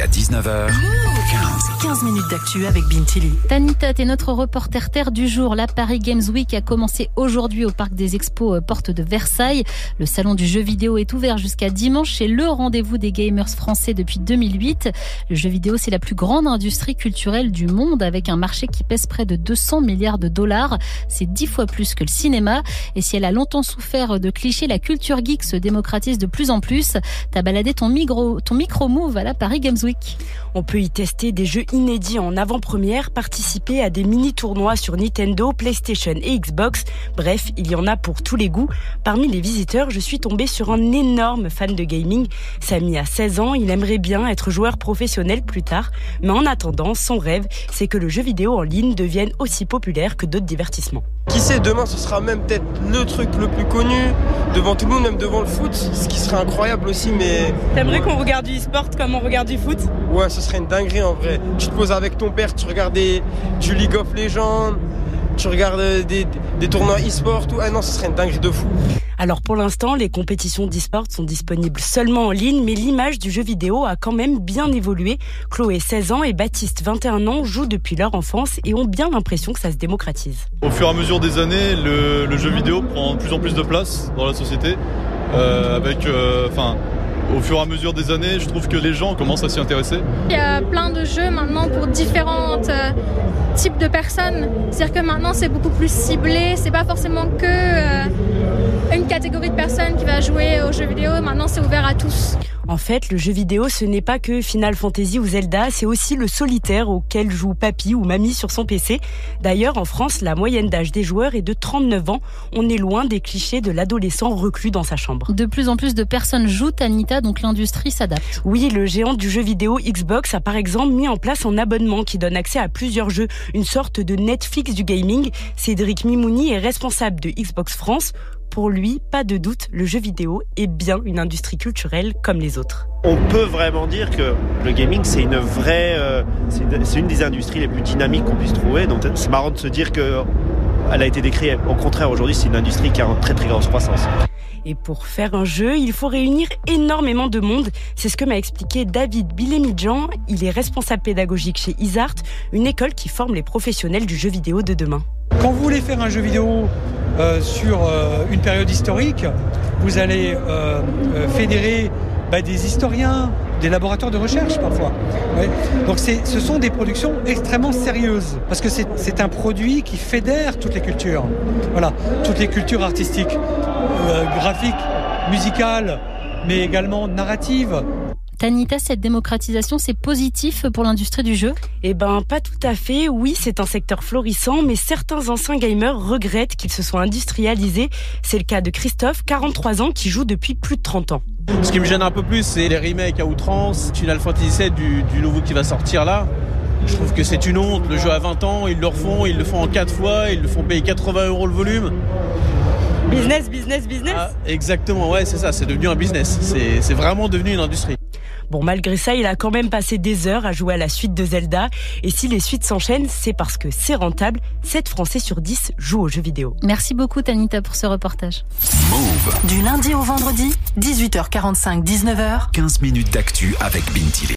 jusqu'à 19h. 15. 15 minutes d'actu avec Bintili. Tanita, t'es notre reporter terre du jour. La Paris Games Week a commencé aujourd'hui au Parc des Expos euh, Porte de Versailles. Le salon du jeu vidéo est ouvert jusqu'à dimanche. C'est le rendez-vous des gamers français depuis 2008. Le jeu vidéo, c'est la plus grande industrie culturelle du monde avec un marché qui pèse près de 200 milliards de dollars. C'est dix fois plus que le cinéma. Et si elle a longtemps souffert de clichés, la culture geek se démocratise de plus en plus. T'as baladé ton micro, ton micro move à la Paris Games Week. On peut y tester des jeux inédits en avant-première, participer à des mini-tournois sur Nintendo, PlayStation et Xbox. Bref, il y en a pour tous les goûts. Parmi les visiteurs, je suis tombée sur un énorme fan de gaming. Samy a 16 ans, il aimerait bien être joueur professionnel plus tard. Mais en attendant, son rêve, c'est que le jeu vidéo en ligne devienne aussi populaire que d'autres divertissements. Qui sait, demain ce sera même peut-être le truc le plus connu, devant tout le monde, même devant le foot, ce qui serait incroyable aussi, mais... T'aimerais qu'on regarde du e-sport comme on regarde du foot? Ouais, ce serait une dinguerie en vrai. Tu te poses avec ton père, tu regardes des, du League of Legends, tu regardes des, des tournois e-sport, tout. Ah non, ce serait une dinguerie de fou. Alors pour l'instant, les compétitions d'e-sport sont disponibles seulement en ligne, mais l'image du jeu vidéo a quand même bien évolué. Chloé, 16 ans, et Baptiste, 21 ans, jouent depuis leur enfance et ont bien l'impression que ça se démocratise. Au fur et à mesure des années, le, le jeu vidéo prend de plus en plus de place dans la société, euh, avec, enfin. Au fur et à mesure des années, je trouve que les gens commencent à s'y intéresser. Il y a plein de jeux maintenant pour différents euh, types de personnes. C'est-à-dire que maintenant c'est beaucoup plus ciblé. C'est pas forcément que euh, une catégorie de personnes qui va jouer aux jeux vidéo. Maintenant c'est ouvert à tous. En fait, le jeu vidéo, ce n'est pas que Final Fantasy ou Zelda, c'est aussi le solitaire auquel joue papy ou mamie sur son PC. D'ailleurs, en France, la moyenne d'âge des joueurs est de 39 ans. On est loin des clichés de l'adolescent reclus dans sa chambre. De plus en plus de personnes jouent, Anita, donc l'industrie s'adapte. Oui, le géant du jeu vidéo Xbox a par exemple mis en place un abonnement qui donne accès à plusieurs jeux, une sorte de Netflix du gaming. Cédric Mimouni est responsable de Xbox France. Pour lui, pas de doute, le jeu vidéo est bien une industrie culturelle comme les autres. On peut vraiment dire que le gaming, c'est une vraie, euh, c'est une des industries les plus dynamiques qu'on puisse trouver. Donc c'est marrant de se dire que elle a été décrite. Au contraire, aujourd'hui, c'est une industrie qui a une très très grosse croissance. Et pour faire un jeu, il faut réunir énormément de monde. C'est ce que m'a expliqué David Bilemidjan. Il est responsable pédagogique chez Isart, une école qui forme les professionnels du jeu vidéo de demain. Quand vous voulez faire un jeu vidéo sur euh, une période historique, vous allez euh, fédérer bah, des historiens, des laboratoires de recherche parfois. Donc ce sont des productions extrêmement sérieuses parce que c'est un produit qui fédère toutes les cultures. Voilà, toutes les cultures artistiques, euh, graphiques, musicales, mais également narratives. Tanita, cette démocratisation, c'est positif pour l'industrie du jeu? Eh ben, pas tout à fait. Oui, c'est un secteur florissant, mais certains anciens gamers regrettent qu'ils se soient industrialisés. C'est le cas de Christophe, 43 ans, qui joue depuis plus de 30 ans. Ce qui me gêne un peu plus, c'est les remakes à outrance. Final Fantasy VII du, du nouveau qui va sortir là. Je trouve que c'est une honte. Le jeu a 20 ans, ils le refont, ils le font en 4 fois, ils le font payer 80 euros le volume. Business, business, business. Ah, exactement, ouais, c'est ça, c'est devenu un business. C'est vraiment devenu une industrie. Bon, malgré ça, il a quand même passé des heures à jouer à la suite de Zelda. Et si les suites s'enchaînent, c'est parce que c'est rentable. 7 Français sur 10 jouent aux jeux vidéo. Merci beaucoup, Tanita, pour ce reportage. Move. Du lundi au vendredi, 18h45, 19h. 15 minutes d'actu avec Bintili.